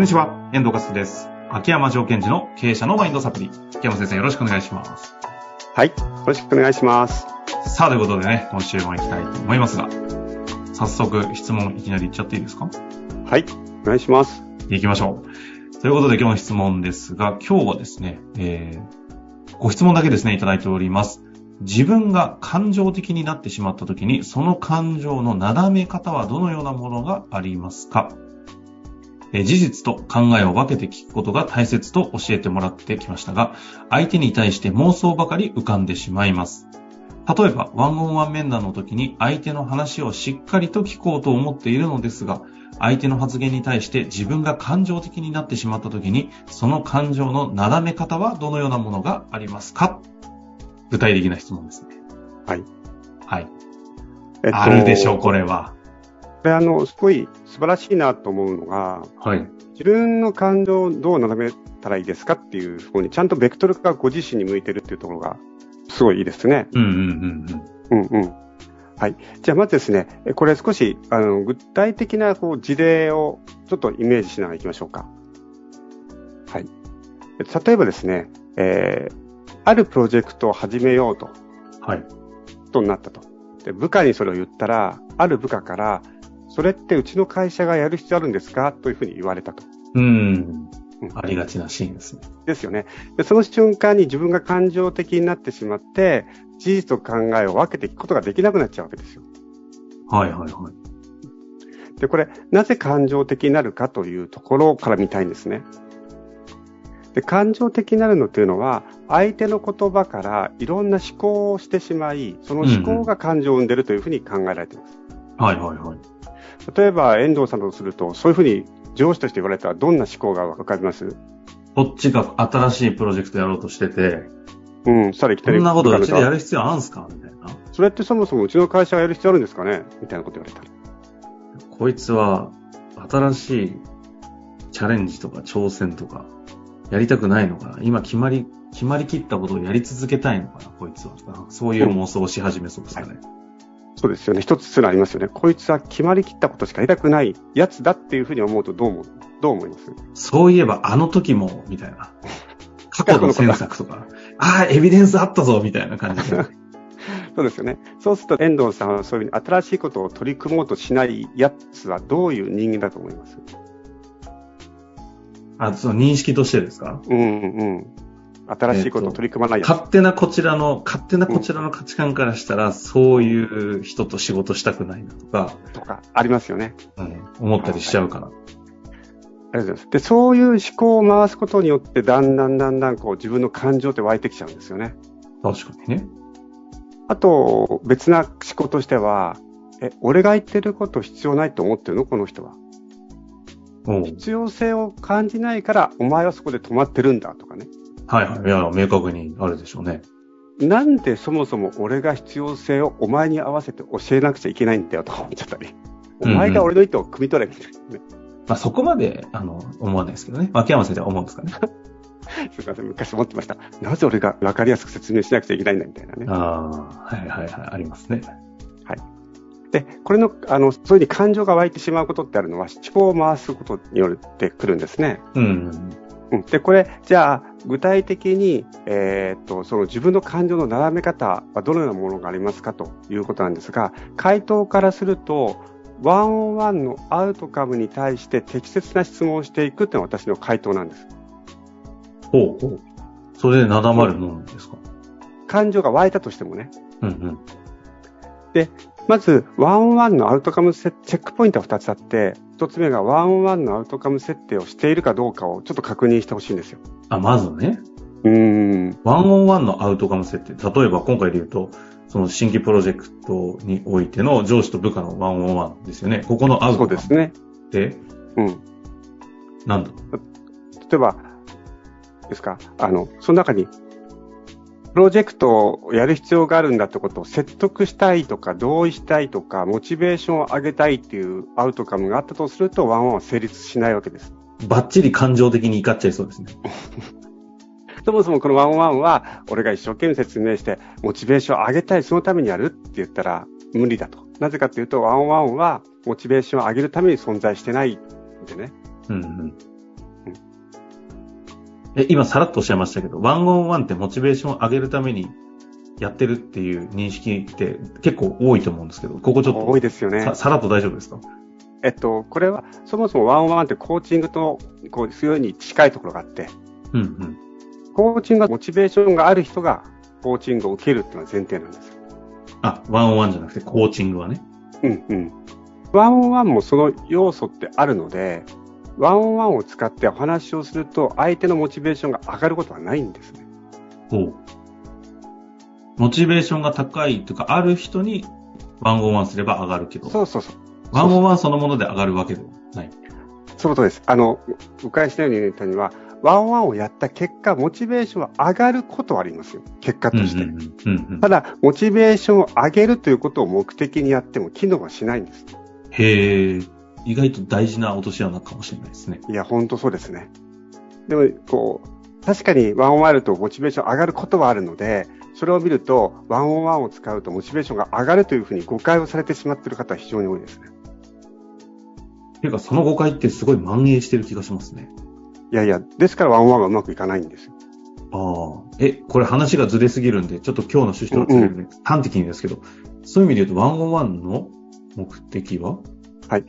こんにちは、遠藤和樹です。秋山条件時の経営者のマインドサプリ。秋山先生よろしくお願いします。はい。よろしくお願いします。さあ、ということでね、今週も行きたいと思いますが、早速質問いきなりいっちゃっていいですか？はい。お願いします。行きましょう。ということで今日の質問ですが、今日はですね、えー、ご質問だけですね、いただいております。自分が感情的になってしまった時に、その感情のなだめ方はどのようなものがありますか？えー事実と考えを分けて聞くことが大切と教えてもらってきましたが、相手に対して妄想ばかり浮かんでしまいます。例えば、ワンオンワン面談の時に相手の話をしっかりと聞こうと思っているのですが、相手の発言に対して自分が感情的になってしまった時に、その感情のなだめ方はどのようなものがありますか？具体的な質問ですね。はい。はい。えっあるでしょう、これは。これあの、すごい素晴らしいなと思うのが、はい。自分の感情をどう斜めたらいいですかっていう方に、ちゃんとベクトルがご自身に向いてるっていうところが、すごいいいですね。うんうんうんうんうん。はい。じゃあまずですね、えこれ少し、あの、具体的なこう事例をちょっとイメージしながら行きましょうか。はい。え例えばですね、えー、あるプロジェクトを始めようと、うん。はい。となったと。で、部下にそれを言ったら、ある部下から、それってうちの会社がやる必要あるんですか？というふうに言われたと。うん。うんありがちなシーンですね。ですよね。で、その瞬間に自分が感情的になってしまって、事実と考えを分けていくことができなくなっちゃうわけですよ。はいはいはい。で、これ、なぜ感情的になるかというところから見たいんですね。で、感情的になるのというのは、相手の言葉からいろんな思考をしてしまい、その思考が感情を生んでいるというふうに考えられています。はいはいはい。例えば、遠藤さんとすると、そういうふうに上司として言われたらどんな思考がわかります？こっちが新しいプロジェクトやろうとしてて、うん、そしたらいきなり。こんなことうちでやるる必要あるんすかみたいな。それってそもそもうちの会社がやる必要あるんですかね？みたいなこと言われたら。こいつは新しいチャレンジとか挑戦とかやりたくないのかな？今決まり、決まりきったことをやり続けたいのかな？こいつは。そういう妄想をし始めそうですかね。そうですよね。一つすらありますよね。こいつは決まりきったことしかやりたくないやつだっていうふうに思うとどう思う？どう思います？そういえばあの時も、みたいな。過去の詮索とか、ああ、エビデンスあったぞ、みたいな感じで。そうですよね。そうすると遠藤さんはそういうふうに新しいことを取り組もうとしないやつはどういう人間だと思います？あ、その認識としてですか？うんうん。新しいことを取り組まないやつ。勝手なこちらの、勝手なこちらの価値観からしたら、そういう人と仕事したくないなとか、とかありますよね。うん、思ったりしちゃうから。ありがとうございます。で、そういう思考を回すことによって、だんだんだんだんこう自分の感情って湧いてきちゃうんですよね。確かにね。あと、別な思考としては、え、俺が言ってること必要ないと思ってるの？この人は。必要性を感じないから、お前はそこで止まってるんだとかね。はいはい。いや、明確にあるでしょうね。なんでそもそも俺が必要性をお前に合わせて教えなくちゃいけないんだよとか思っちゃったり。お前が俺の意図を汲み取れみたいなね。まあそこまで、あの、思わないですけどね。秋山先生は思うんですかね。すみません、昔思ってました。なぜ俺が分かりやすく説明しなくちゃいけないんだみたいなね。ああ、はいはいはい、ありますね。で、これの、あの、そういうふうに感情が湧いてしまうことってあるのは、思考を回すことによってくるんですね。うん。うん。で、これ、じゃあ、具体的に、えーっと、その自分の感情の並べ方はどのようなものがありますかということなんですが、回答からすると、ワンオンワンのアウトカムに対して適切な質問をしていくっていうのが私の回答なんです。ほうほう。それでなだまるもんですか？感情が湧いたとしてもね。うんうん。まず、ワンオンワンのアウトカムセチェックポイントは2つあって、1つ目がワンオンワンのアウトカム設定をしているかどうかをちょっと確認してほしいんですよ。あ、まずね、うーん。ワンオンワンのアウトカム設定。例えば今回で言うと、その新規プロジェクトにおいての上司と部下のワンオンワンですよね。ここのアウトカムそうですね。って、うん。なんだ？例えば、ですか、あの、その中に、プロジェクトをやる必要があるんだってことを説得したいとか、同意したいとか、モチベーションを上げたいっていうアウトカムがあったとすると、ワンオンワンは成立しないわけです。バッチリ感情的に怒っちゃいそうですね。そもそもこのワンオンワンは、俺が一生懸命説明して、モチベーションを上げたい、そのためにやるって言ったら無理だと。なぜかというと、ワンオンワンは、モチベーションを上げるために存在してないんでね。うんうん。え、今さらっとおっしゃいましたけど、ワンオンワンってモチベーションを上げるためにやってるっていう認識って結構多いと思うんですけど、ここちょっと。多いですよね。ささらっと大丈夫ですか？えっと、これは、そもそもワンオンワンってコーチングと、こう、強いに近いところがあって、うんうん。コーチングがモチベーションがある人が、コーチングを受けるっていうのは前提なんですあ、ワンオンワンじゃなくてコーチングはね。うんうん。ワンオンワンもその要素ってあるので、ワンオンワンを使ってお話をすると、相手のモチベーションが上がることはないんですね。ほう。モチベーションが高いというか、ある人にワンオンワンすれば上がるけど。そうそうそう。ワンオンワンそのもので上がるわけではない。そうことです。あの、お返しのように言ったには、ワンワンをやった結果、モチベーションは上がることはありますよ。結果として。ただ、モチベーションを上げるということを目的にやっても機能はしないんです。へー。意外と大事な落とし穴かもしれないですね。いや、ほんとそうですね。でも、こう、確かにワンオンあるとモチベーション上がることはあるので、それを見ると、ワンオンワンを使うとモチベーションが上がるというふうに誤解をされてしまっている方は非常に多いですね。ていうか、その誤解ってすごい蔓延してる気がしますね。いやいや、ですからワンオンワンがうまくいかないんですよ。ああ。え、これ話がずれすぎるんで、ちょっと今日の趣旨とずれるんで、うん、端的にですけど、そういう意味で言うと、ワンオンワンの目的は？はい。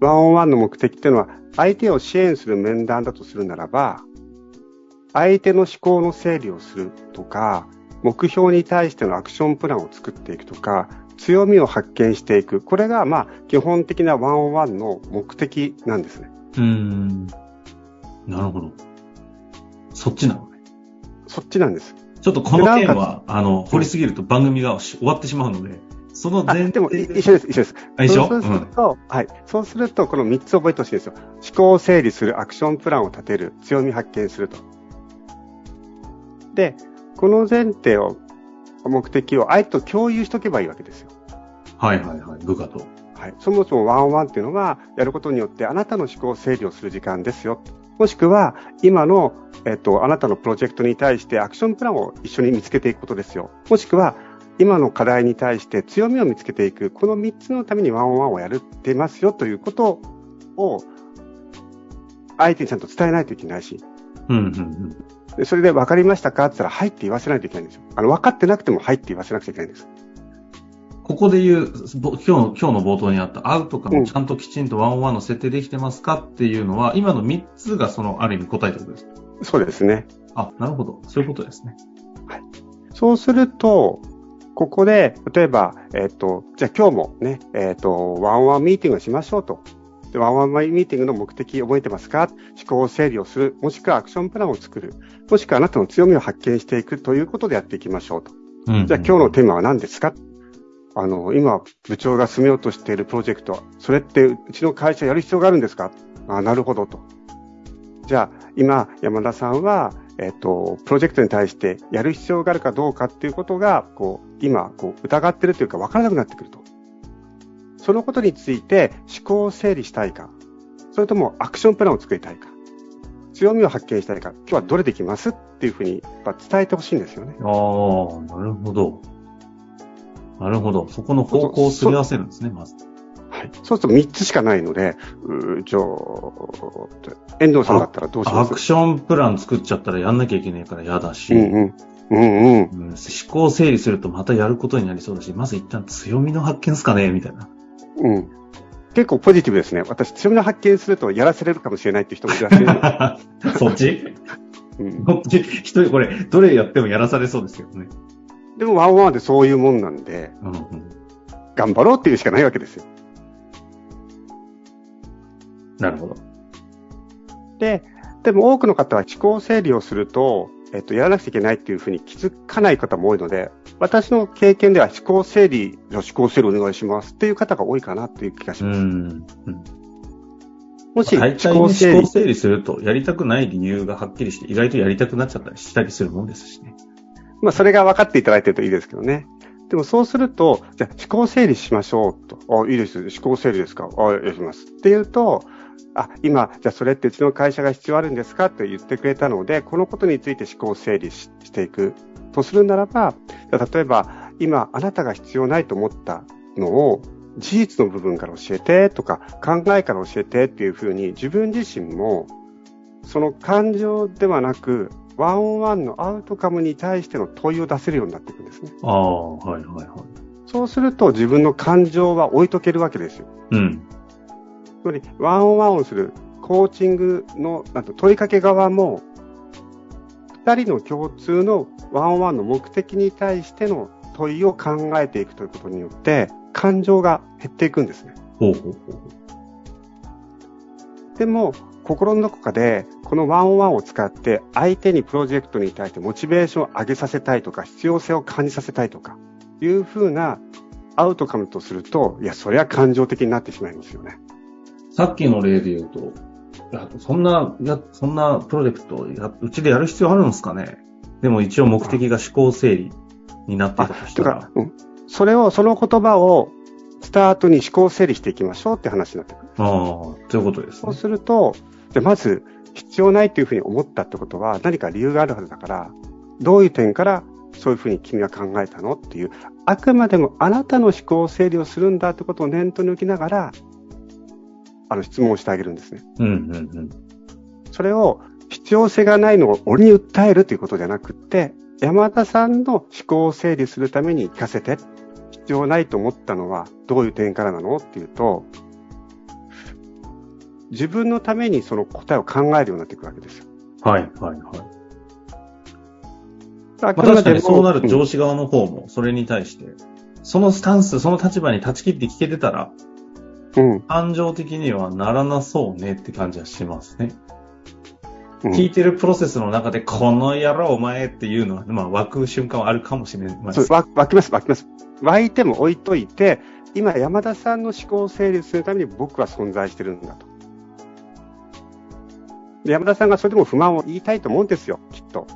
ワンオンワンの目的っていうのは、相手を支援する面談だとするならば、相手の思考の整理をするとか、目標に対してのアクションプランを作っていくとか、強みを発見していく。これが、まあ、基本的なワンオンワンの目的なんですね。うん。なるほど。そっちなのね。そっちなんです。ちょっとこの件は、あの、掘りすぎると番組が終わってしまうので、その前でも一緒です、一緒です。一緒？そうすると、うん、はい。そうすると、この3つ覚えてほしいんですよ。思考を整理する、アクションプランを立てる、強み発見すると。で、この前提を、目的を相手と共有しとけばいいわけですよ。はいはいはい、部下と。はい。そもそもワンオンワンっていうのは、やることによってあなたの思考整理をする時間ですよ。もしくは、今の、えっと、あなたのプロジェクトに対してアクションプランを一緒に見つけていくことですよ。もしくは、今の課題に対して強みを見つけていく、この3つのためにワンオンワンをやるってますよということを、相手にちゃんと伝えないといけないし。うんうんうん、それで分かりましたかって言ったら、はいって言わせないといけないんですよ。あの、分かってなくてもはいって言わせなくちゃいけないんです。ここで言う、今日の、今日の冒頭にあったアウトかもちゃんときちんとワンオンワンの設定できてますかっていうのは、今の3つがその、ある意味答えてことですかそうですね。あ、なるほど。そういうことですね。はい。そうすると、ここで、例えば、えっ、ー、と、じゃあ今日もね、えっ、ー、と、ワンワンミーティングをしましょうと。でワンワンミーティングの目的覚えてますか？思考整理をする。もしくはアクションプランを作る。もしくはあなたの強みを発見していくということでやっていきましょうと。うん、じゃあ今日のテーマは何ですか？あの、今、部長が進めようとしているプロジェクト、それってうちの会社やる必要があるんですか？あなるほどと。じゃあ、今、山田さんは、えっ、と、プロジェクトに対してやる必要があるかどうかっていうことが、こう、今、こう、疑ってるというか分からなくなってくると。そのことについて思考を整理したいか、それともアクションプランを作りたいか、強みを発見したいか、今日はどれできますっていうふうにやっぱ伝えてほしいんですよね。ああ、なるほど。なるほど。そこの方向をすり合わせるんですね、まず。はい。そうすると3つしかないので、うじゃあ、遠藤さんだったらどうします？アクションプラン作っちゃったらやんなきゃいけないから嫌だし、うんうん。うんうん、思考整理するとまたやることになりそうだし、まず一旦強みの発見ですかねみたいな。うん。結構ポジティブですね。私、強みの発見するとやらせれるかもしれないって人もいらっしゃる。そっち？うん。そっち、一人これ、どれやってもやらされそうですけどね。でもワンワンでそういうもんなんで、うんうん、頑張ろうっていうしかないわけですよ。なるほど。で、でも多くの方は思考整理をすると、えっと、やらなくちゃいけないっていうふうに気づかない方も多いので、私の経験では思考整理、じゃ思考整理お願いしますっていう方が多いかなっていう気がします。うん、もし、思考整理。整理すると、やりたくない理由がはっきりして、意外とやりたくなっちゃったりしたりするもんですしね。まあ、それが分かっていただいてるといいですけどね。でもそうすると、じゃあ思考整理しましょうと。あ、いいです。思考整理ですか？あ、やります。っていうと、あ、今、じゃあそれってうちの会社が必要あるんですかって言ってくれたので、このことについて思考整理していくとするならば、例えば、今、あなたが必要ないと思ったのを、事実の部分から教えてとか、考えから教えてっていうふうに、自分自身もその感情ではなく、ワンオンワンのアウトカムに対しての問いを出せるようになっていくんですね。ああ、はいはいはい。そうすると自分の感情は置いとけるわけですよ。うん。つまり、ワンオンワンをするコーチングのなんと問いかけ側も、二人の共通のワンオンワンの目的に対しての問いを考えていくということによって、感情が減っていくんですね。ほうほうほう。でも、心のどこかで、このワンオンワンを使って、相手にプロジェクトに対してモチベーションを上げさせたいとか、必要性を感じさせたいとか、いうふうなアウトカムとすると、いや、それは感情的になってしまいますよね。さっきの例で言うと、そんな、や、そんなプロジェクトや、うちでやる必要あるんですかね？でも一応目的が思考整理になってたとした。らら、うん。それを、その言葉を、スタートに思考整理していきましょうって話になってくる。ああ、ということですそうね。すると、じゃあまず、必要ないというふうに思ったってことは、何か理由があるはずだから、どういう点からそういうふうに君は考えたのっていう、あくまでもあなたの思考整理をするんだってことを念頭に置きながら、あの、質問をしてあげるんですね。うんうんうん。それを、必要性がないのを俺に訴えるということじゃなくって、山田さんの思考を整理するために聞かせて。必要ないと思ったのはどういう点からなのっていうと、自分のためにその答えを考えるようになっていくわけですよ。はいはいはい。あまあ確かにそうなるうん上司側の方も、それに対して、そのスタンス、その立場に立ち切って聞けてたら、うん。感情的にはならなそうねって感じはしますね。うん聞いてるプロセスの中で、この野郎お前っていうのは、まあ湧く瞬間はあるかもしれません。そうわ湧きます、湧きます。湧いても置いといて、今山田さんの思考を整理するために僕は存在してるんだと。で山田さんがそれでも不満を言いたいと思うんですよ、きっと。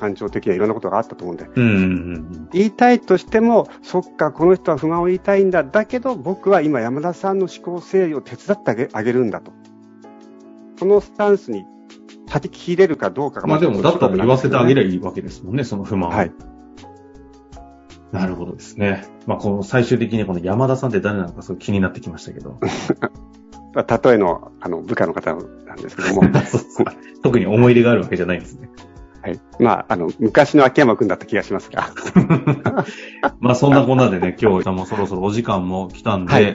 感情的にはいろんなことがあったと思うんで。うんうんうん言いたいとしても、そっか、この人は不満を言いたいんだ。だけど、僕は今山田さんの思考整理を手伝ってあげるんだと。このスタンスに立ち切れるかどうかがまあでも、だったら言わせてあげる。りゃいいわけですもんね、その不満をはい。なるほどですね。まあ、この最終的にこの山田さんって誰なのかすごい気になってきましたけど。例えの、あの、部下の方なんですけども。特に思い入れがあるわけじゃないんですね。はい。まあ、あの、昔の秋山くんだった気がしますが。まあそんなこんなでね、今日もそろそろお時間も来たんで、はい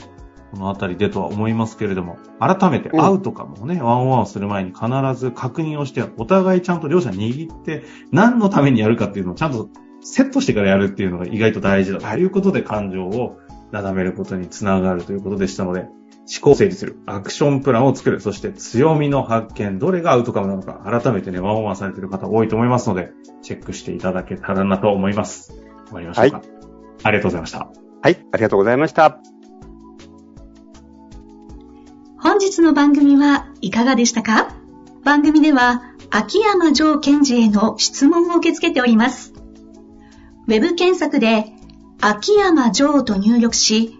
このあたりでとは思いますけれども、改めてうん会うとかもね、ワンオンワンをする前に必ず確認をして、お互いちゃんと両者握って、何のためにやるかっていうのをちゃんとセットしてからやるっていうのが意外と大事だということで感情をなだめることにつながるということでしたので、思考整理する、アクションプランを作る、そして強みの発見、どれがアウトカムなのか、改めてね、ワンオンワンされている方多いと思いますので、チェックしていただけたらなと思います。終わりましょうか。はありがとうございました。はい。ありがとうございました。本日の番組はいかがでしたか？番組では秋山城賢治への質問を受け付けております。ウェブ検索で秋山城と入力し、